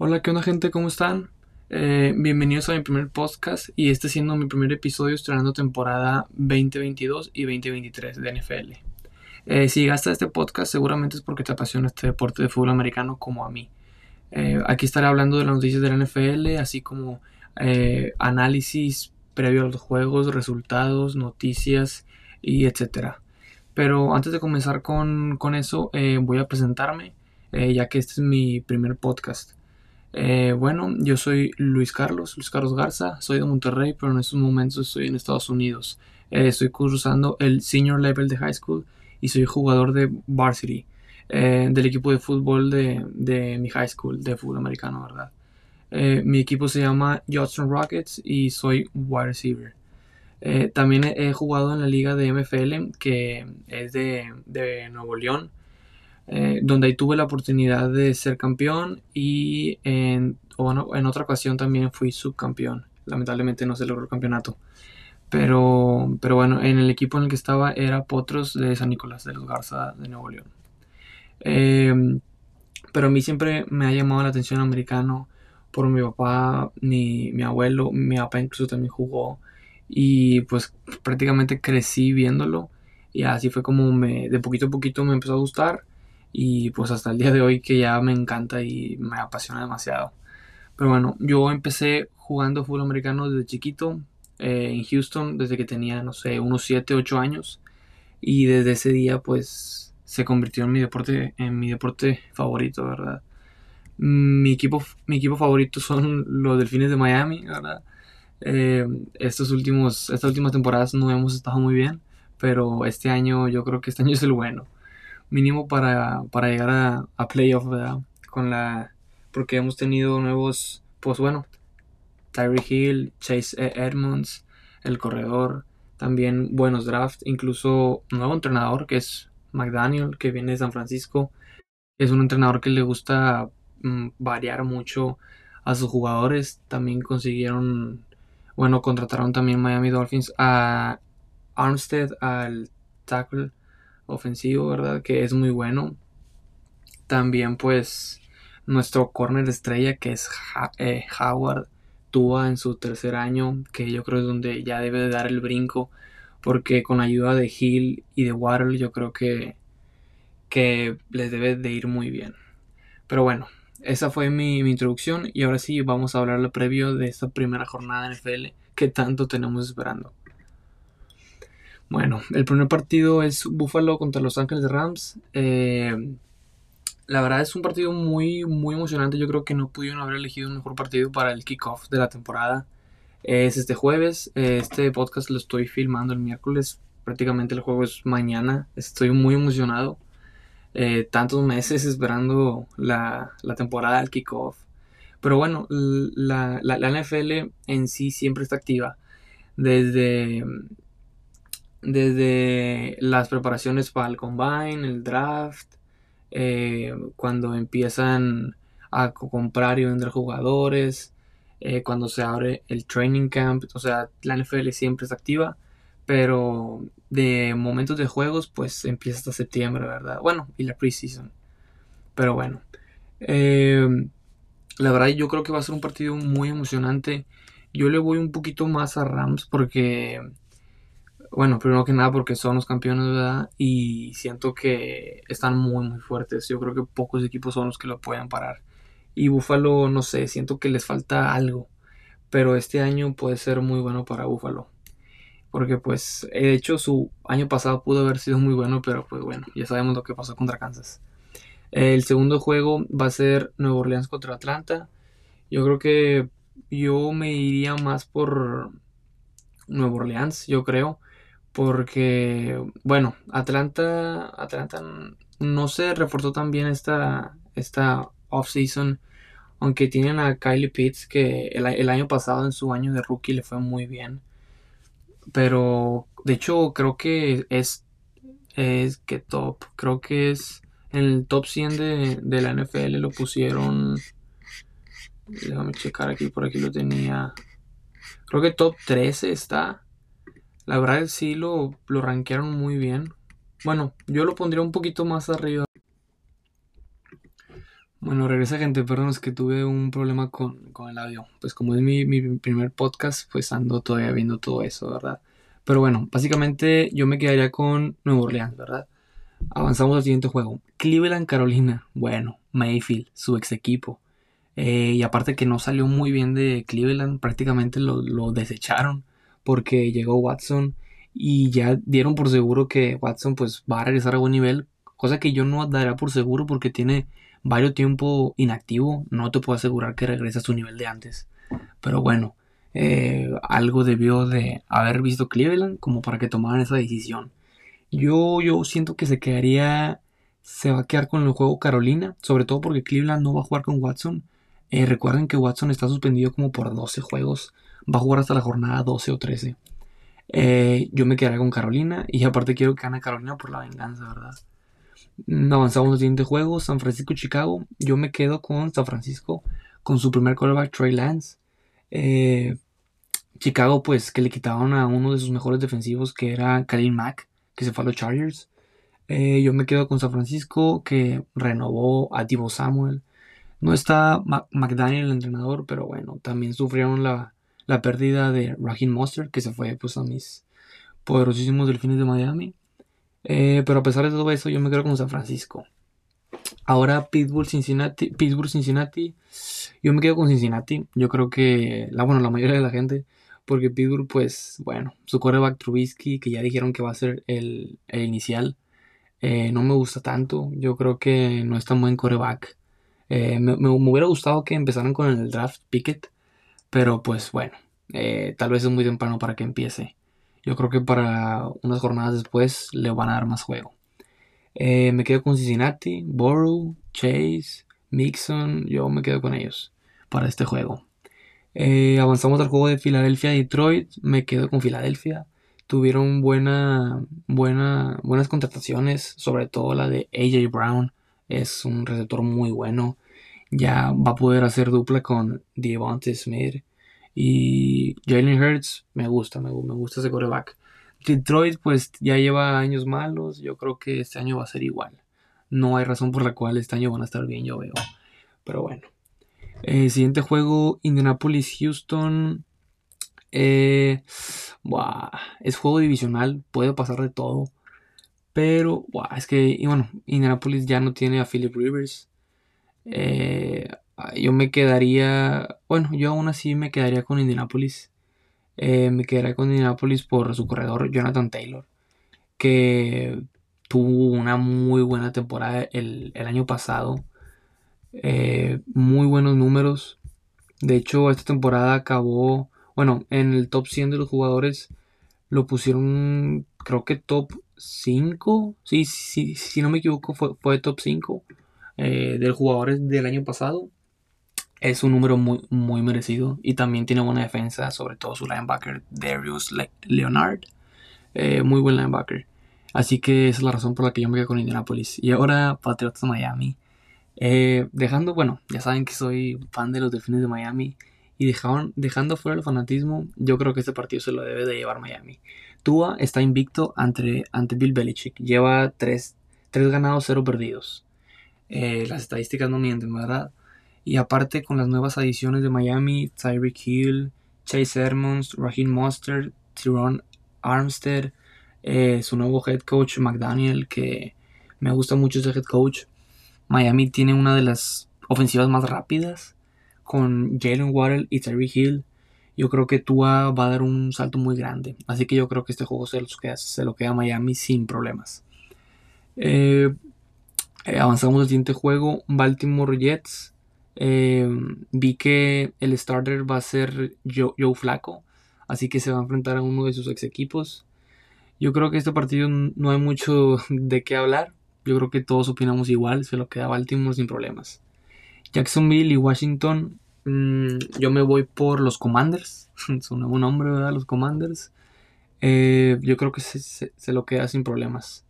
Hola, ¿qué onda gente? ¿Cómo están? Eh, bienvenidos a mi primer podcast y este siendo mi primer episodio estrenando temporada 2022 y 2023 de NFL. Eh, si llegaste a este podcast seguramente es porque te apasiona este deporte de fútbol americano como a mí. Eh, aquí estaré hablando de las noticias de la NFL, así como análisis previo a los juegos, resultados, noticias y etcétera. Pero antes de comenzar con, con eso voy a presentarme ya que este es mi primer podcast. Eh, bueno, yo soy Luis Carlos, Luis Carlos Garza, soy de Monterrey, pero en estos momentos estoy en Estados Unidos. Eh, estoy cursando el senior level de high school y soy jugador de varsity, eh, del equipo de fútbol de, mi high school, de fútbol americano, ¿verdad? mi equipo se llama Judson Rockets y soy wide receiver. también he, jugado en la liga de MFL, que es de, de Nuevo León. Eh, donde ahí tuve la oportunidad de ser campeón y en, en otra ocasión también fui subcampeón. Lamentablemente no se logró el campeonato. Pero, pero bueno, en el equipo en el que estaba era Potros de San Nicolás de los Garza de Nuevo León. Em, pero a mí siempre me ha llamado la atención americano por mi papá, mi, mi abuelo, mi papá incluso también jugó y pues prácticamente crecí viéndolo y así fue como me, de poquito a poquito me empezó a gustar y pues hasta el día de hoy que ya me encanta y me apasiona demasiado. Pero bueno, yo empecé jugando fútbol americano desde chiquito eh, en Houston desde que tenía, no sé, unos 7, 8 años y desde ese día pues se convirtió en mi deporte, en mi deporte favorito, ¿verdad? Mi equipo, mi equipo favorito son los Delfines de Miami, ¿verdad? Eh, estos últimos, estas últimas temporadas no hemos estado muy bien, pero este año yo creo que este año es el bueno mínimo para, para llegar a, a playoff. Con la, porque hemos tenido nuevos, pues bueno, Tyree Hill, Chase e. Edmonds, el corredor, también buenos drafts, incluso nuevo entrenador que es McDaniel, que viene de San Francisco. Es un entrenador que le gusta mm, variar mucho a sus jugadores. También consiguieron, bueno, contrataron también Miami Dolphins a Armstead al tackle ofensivo, ¿verdad? Que es muy bueno. También pues nuestro corner estrella que es eh, Howard Tua en su tercer año, que yo creo es donde ya debe de dar el brinco, porque con ayuda de Hill y de Waddle yo creo que, que les debe de ir muy bien. Pero bueno, esa fue mi, mi introducción y ahora sí vamos a hablar lo previo de esta primera jornada de NFL que tanto tenemos esperando. Bueno, el primer partido es Buffalo contra Los Ángeles Rams. Eh, la verdad es un partido muy, muy emocionante. Yo creo que no pudieron haber elegido un mejor partido para el kickoff de la temporada. Es este jueves. Este podcast lo estoy filmando el miércoles. Prácticamente el juego es mañana. Estoy muy emocionado. Eh, tantos meses esperando la, temporada del kickoff. Pero bueno, la, la, la NFL en sí siempre está activa. Desde desde las preparaciones para el combine, el draft, eh, cuando empiezan a comprar y vender jugadores, eh, cuando se abre el training camp, o sea, la NFL siempre está activa, pero de momentos de juegos, pues empieza hasta septiembre, ¿verdad? Bueno, y la preseason. Pero bueno, eh, la verdad yo creo que va a ser un partido muy emocionante. Yo le voy un poquito más a Rams porque bueno, primero que nada porque son los campeones, ¿verdad? Y siento que están muy, muy fuertes. Yo creo que pocos equipos son los que lo pueden parar. Y Buffalo, no sé, siento que les falta algo. Pero este año puede ser muy bueno para Buffalo. Porque pues, de hecho, su año pasado pudo haber sido muy bueno, pero pues bueno, ya sabemos lo que pasó contra Kansas. El segundo juego va a ser Nueva Orleans contra Atlanta. Yo creo que yo me iría más por Nueva Orleans, yo creo porque, bueno, Atlanta, Atlanta no se reforzó tan bien esta, esta off-season. Aunque tienen a Kylie Pitts, que el, año pasado en su año de rookie le fue muy bien. Pero, de hecho, creo que es, es que top. Creo que es en el top 100 de, de la NFL lo pusieron. Déjame checar aquí, por aquí lo tenía. Creo que top 13 está. La verdad sí lo, lo rankearon muy bien. Bueno, yo lo pondría un poquito más arriba. Bueno, regresa gente, perdón, es que tuve un problema con, con el audio. Pues como es mi, mi primer podcast, pues ando todavía viendo todo eso, ¿verdad? Pero bueno, básicamente yo me quedaría con Nuevo Orleans, ¿verdad? Avanzamos al siguiente juego. Cleveland, Carolina. Bueno, Mayfield, su ex equipo. Eh, y aparte que no salió muy bien de Cleveland, prácticamente lo, lo desecharon porque llegó Watson y ya dieron por seguro que Watson pues va a regresar a buen nivel, cosa que yo no daría por seguro porque tiene varios tiempo inactivo, no te puedo asegurar que regrese a su nivel de antes. Pero bueno, eh, algo debió de haber visto Cleveland como para que tomaran esa decisión. Yo, yo siento que se quedaría, se va a quedar con el juego Carolina, sobre todo porque Cleveland no va a jugar con Watson. Eh, recuerden que Watson está suspendido como por 12 juegos, va a jugar hasta la jornada 12 o 13. Eh, yo me quedaría con Carolina y aparte quiero que gane Carolina por la venganza, ¿verdad? Mm, avanzamos al siguiente juego, San Francisco-Chicago. Yo me quedo con San Francisco, con su primer quarterback, Trey Lance. Eh, Chicago, pues, que le quitaron a uno de sus mejores defensivos, que era Khalil Mack, que se fue a los Chargers. Eh, yo me quedo con San Francisco, que renovó a Divo Samuel. No está McDaniel, el entrenador, pero bueno, también sufrieron la, la pérdida de Raheem Monster, que se fue pues, a mis poderosísimos delfines de Miami. Eh, pero a pesar de todo eso, yo me quedo con San Francisco. Ahora Pittsburgh, Cincinnati, Pittsburgh, Cincinnati. Yo me quedo con Cincinnati. Yo creo que, la, bueno, la mayoría de la gente, porque Pittsburgh, pues, bueno, su coreback Trubisky, que ya dijeron que va a ser el, inicial, eh, no me gusta tanto. Yo creo que no es tan buen coreback. Eh, me, me, hubiera gustado que empezaran con el draft Pickett, pero pues bueno, tal vez es muy temprano para que empiece. Yo creo que para unas jornadas después le van a dar más juego. Eh, me quedo con Cincinnati, Borough, Chase, Mixon. Yo me quedo con ellos para este juego. Eh, avanzamos al juego de Filadelfia-Detroit. Me quedo con Filadelfia. Tuvieron buena, buena, buenas contrataciones, sobre todo la de AJ Brown. Es un receptor muy bueno. Ya va a poder hacer dupla con Devontae Smith. Y Jalen Hurts me gusta, me, gusta ese coreback. Detroit pues ya lleva años malos, yo creo que este año va a ser igual. No hay razón por la cual este año van a estar bien, yo veo. Pero bueno. Eh, siguiente juego, Indianapolis-Houston. Eh, es juego divisional, puede pasar de todo. Pero, es que, y bueno, Indianapolis ya no tiene a Philip Rivers. Eh, Ah, yo me quedaría, bueno, yo aún así me quedaría con Indianapolis. Eh, me quedaría con Indianapolis por su corredor Jonathan Taylor, que tuvo una muy buena temporada el, año pasado. Eh, muy buenos números. De hecho, esta temporada acabó, bueno, en el top 100 de los jugadores lo pusieron, creo que top 5. Sí, sí, si no me equivoco, fue, fue top 5 eh, de los jugadores del año pasado es un número muy, muy merecido y también tiene buena defensa, sobre todo su linebacker Darius Leonard. Eh, muy buen linebacker. Así que esa es la razón por la que yo me quedé con Indianapolis. Y ahora Patriotas Miami. Eh, dejando, bueno, ya saben que soy fan de los Delfines de Miami. Y dejando fuera el fanatismo, yo creo que este partido se lo debe de llevar Miami. Tua está invicto ante, ante Bill Belichick. Lleva 3, ganados, 0 perdidos. Eh, las estadísticas no mienten, ¿verdad? Y aparte con las nuevas adiciones de Miami, Tyreek Hill, Chase Edmonds, Raheem Mostert, Tyrone Armstead, eh, su nuevo head coach McDaniel, que me gusta mucho ese head coach. Miami tiene una de las ofensivas más rápidas con Jalen Waddell y Tyreek Hill. Yo creo que Tua va a dar un salto muy grande. Así que yo creo que este juego se, queda, se lo queda a Miami sin problemas. Eh, eh, avanzamos al siguiente juego. Baltimore Jets Em, vi que el starter va a ser Joe, Flaco, así que se va a enfrentar a uno de sus ex equipos. Yo creo que este partido no hay mucho de qué hablar. Yo creo que todos opinamos igual, se lo queda Baltimore sin problemas. Jacksonville y Washington, mm, yo me voy por los Commanders. Su nuevo nombre, ¿verdad? Los Commanders. Eh, yo creo que se, lo queda sin problemas.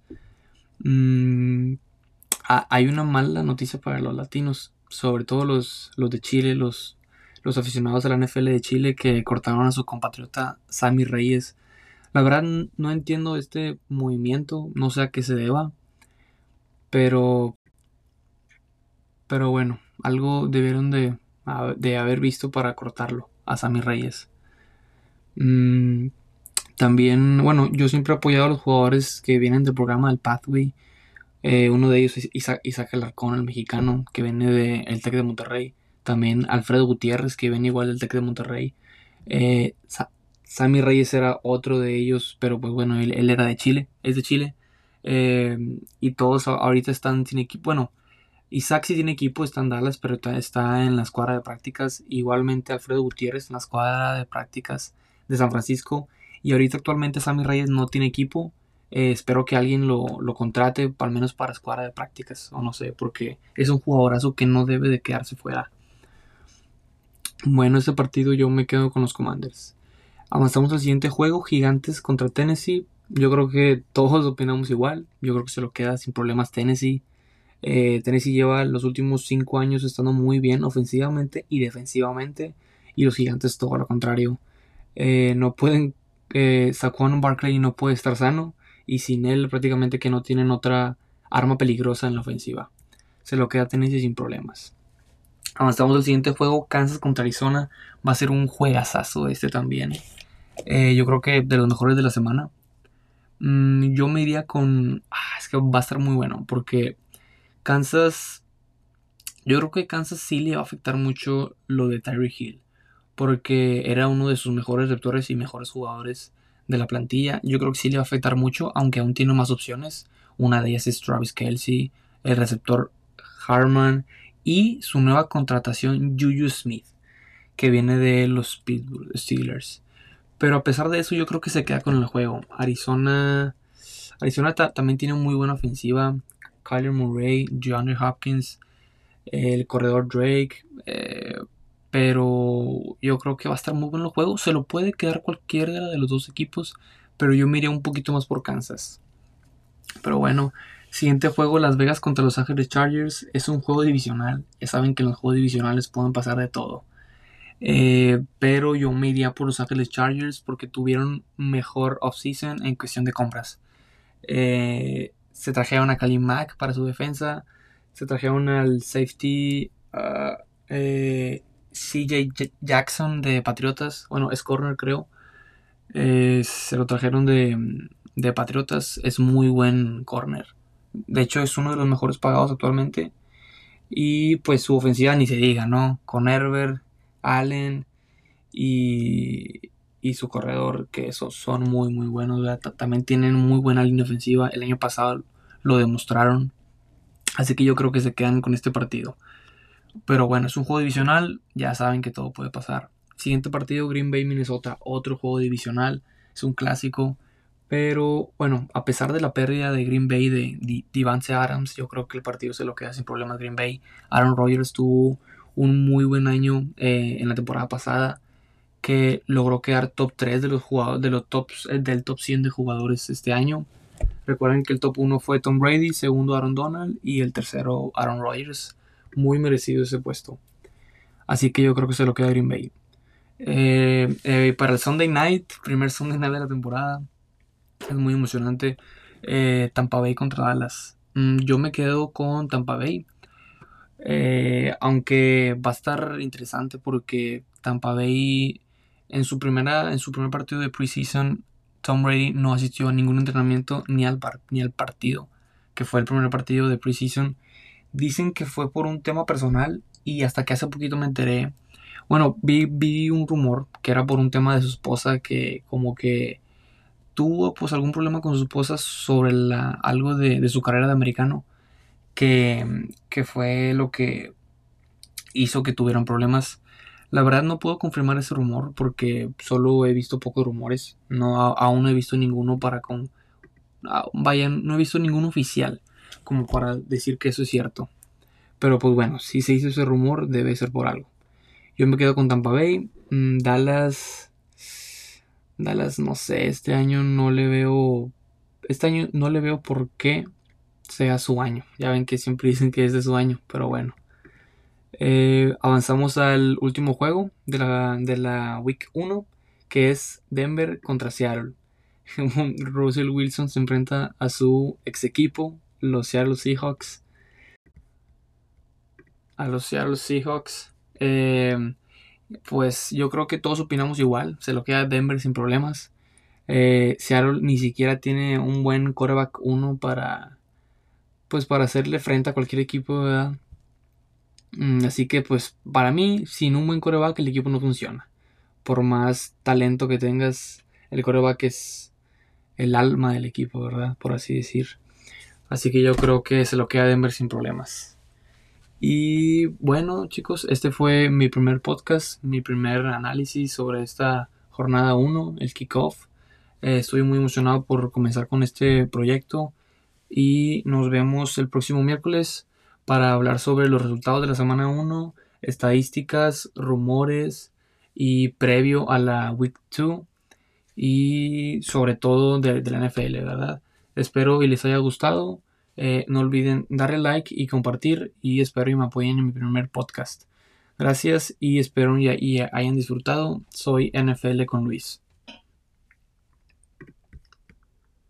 Mm, hay una mala noticia para los latinos sobre todo los, los de Chile, los, los aficionados a la NFL de Chile que cortaron a su compatriota Sammy Reyes. La verdad no entiendo este movimiento, no sé a qué se deba, pero Pero bueno, algo debieron de, haber visto para cortarlo a Sammy Reyes. Mm, también, bueno, yo siempre he apoyado a los jugadores que vienen del programa del Pathway. Eh, uno de ellos es Isaac, Isaac Alarcón, el mexicano, que viene del el Tec de Monterrey. También Alfredo Gutiérrez, que viene igual del Tec de Monterrey. Eh, Sammy Reyes era otro de ellos, pero pues bueno, él, era de Chile, es de Chile. Eh, y todos ahorita están sin equipo. Bueno, Isaac sí tiene equipo, está en Dallas, pero está en la escuadra de prácticas. Igualmente Alfredo Gutiérrez en la escuadra de prácticas de San Francisco. Y ahorita actualmente Sammy Reyes no tiene equipo. Eh, espero que alguien lo, contrate, al menos para escuadra de prácticas, o no sé, porque es un jugadorazo que no debe de quedarse fuera. Bueno, este partido yo me quedo con los Commanders. Avanzamos al siguiente juego, Gigantes contra Tennessee. Yo creo que todos opinamos igual. Yo creo que se lo queda sin problemas Tennessee. Eh, Tennessee lleva los últimos 5 años estando muy bien ofensivamente y defensivamente. Y los Gigantes todo lo contrario. Eh, no pueden eh, Saquon Barkley no puede estar sano y sin él prácticamente que no tienen otra arma peligrosa en la ofensiva. Se lo queda Tennessee sin problemas. Avanzamos al siguiente juego, Kansas contra Arizona. Va a ser un juegazazo este también. Eh, yo creo que de los mejores de la semana. Mm, yo me iría con... Ah, es que va a estar muy bueno porque Kansas... Yo creo que Kansas sí le va a afectar mucho lo de Tyree Hill porque era uno de sus mejores receptores y mejores jugadores de la plantilla. Yo creo que sí le va a afectar mucho, aunque aún tiene más opciones. Una de ellas es Travis Kelsey, el receptor Harman y su nueva contratación Juju Smith, que viene de los Pittsburgh Steelers. Pero a pesar de eso, yo creo que se queda con el juego. Arizona, Arizona también tiene muy buena ofensiva. Kyler Murray, DeAndre Hopkins, el corredor Drake. Eh, pero yo creo que va a estar muy bueno el juego. Se lo puede quedar cualquiera de los dos equipos. Pero yo me iría un poquito más por Kansas. Pero bueno, siguiente juego, Las Vegas contra Los Ángeles Chargers. Es un juego divisional. Ya saben que en los juegos divisionales pueden pasar de todo. Eh, pero yo me iría por Los Ángeles Chargers porque tuvieron mejor offseason en cuestión de compras. Eh, se trajeron a Khalil Mack para su defensa. Se trajeron al safety. Uh, eh, CJ Jackson de Patriotas, bueno, es corner creo. Eh, se lo trajeron de, de, Patriotas, es muy buen corner. De hecho, es uno de los mejores pagados actualmente. Y pues su ofensiva ni se diga, ¿no? Con Herbert, Allen y, y su corredor, que esos son muy, muy buenos. También tienen muy buena línea ofensiva. El año pasado lo demostraron. Así que yo creo que se quedan con este partido. Pero bueno, es un juego divisional, ya saben que todo puede pasar. Siguiente partido, Green Bay, Minnesota, otro juego divisional, es un clásico. Pero bueno, a pesar de la pérdida de Green Bay de, Divance Adams, yo creo que el partido se lo queda sin problemas Green Bay. Aaron Rodgers tuvo un muy buen año eh, en la temporada pasada que logró quedar top 3 de los de los tops eh, del top 100 de jugadores este año. Recuerden que el top 1 fue Tom Brady, segundo Aaron Donald y el tercero Aaron Rodgers muy merecido ese puesto. Así que yo creo que se lo queda Green Bay. Eh, eh, para el Sunday Night, primer Sunday Night de la temporada, es muy emocionante. Eh, Tampa Bay contra Dallas. Mm, yo me quedo con Tampa Bay. aunque va a estar interesante porque Tampa Bay en su primera en su primer partido de preseason Tom Brady no asistió a ningún entrenamiento ni al, ni al partido que fue el primer partido de preseason Dicen que fue por un tema personal y hasta que hace poquito me enteré. Bueno, vi, vi un rumor que era por un tema de su esposa que como que tuvo pues algún problema con su esposa sobre la, algo de, su carrera de americano que, que fue lo que hizo que tuvieran problemas. La verdad no puedo confirmar ese rumor porque solo he visto pocos rumores. No, aún no he visto ninguno para con... Vaya, no he visto ningún oficial como para decir que eso es cierto. Pero pues bueno, si se hizo ese rumor, debe ser por algo. Yo me quedo con Tampa Bay. Mm, Dallas. Dallas, no sé, este año no le veo. Este año no le veo por qué sea su año. Ya ven que siempre dicen que es de su año, pero bueno. Eh, avanzamos al último juego de la, de la Week 1, que es Denver contra Seattle. Russell Wilson se enfrenta a su ex equipo, los Seattle Seahawks. a los Seattle Seahawks. Eh, pues yo creo que todos opinamos igual. Se lo queda Denver sin problemas. Eh, Seattle ni siquiera tiene un buen quarterback 1 para pues para hacerle frente a cualquier equipo, mm, así que pues para mí, sin un buen coreback el equipo no funciona. Por más talento que tengas, el coreback es el alma del equipo, ¿verdad? Por así decir. Así que yo creo que se lo queda Denver sin problemas. Y bueno, chicos, este fue mi primer podcast, mi primer análisis sobre esta jornada 1, el kickoff. Eh, estoy muy emocionado por comenzar con este proyecto y nos vemos el próximo miércoles para hablar sobre los resultados de la semana 1, estadísticas, rumores y previo a la Week 2 y sobre todo de, de la NFL, ¿verdad? Espero y les haya gustado. Eh, no olviden darle like y compartir y espero y me apoyen en mi primer podcast. Gracias y espero y, hayan disfrutado. Soy NFL con Luis.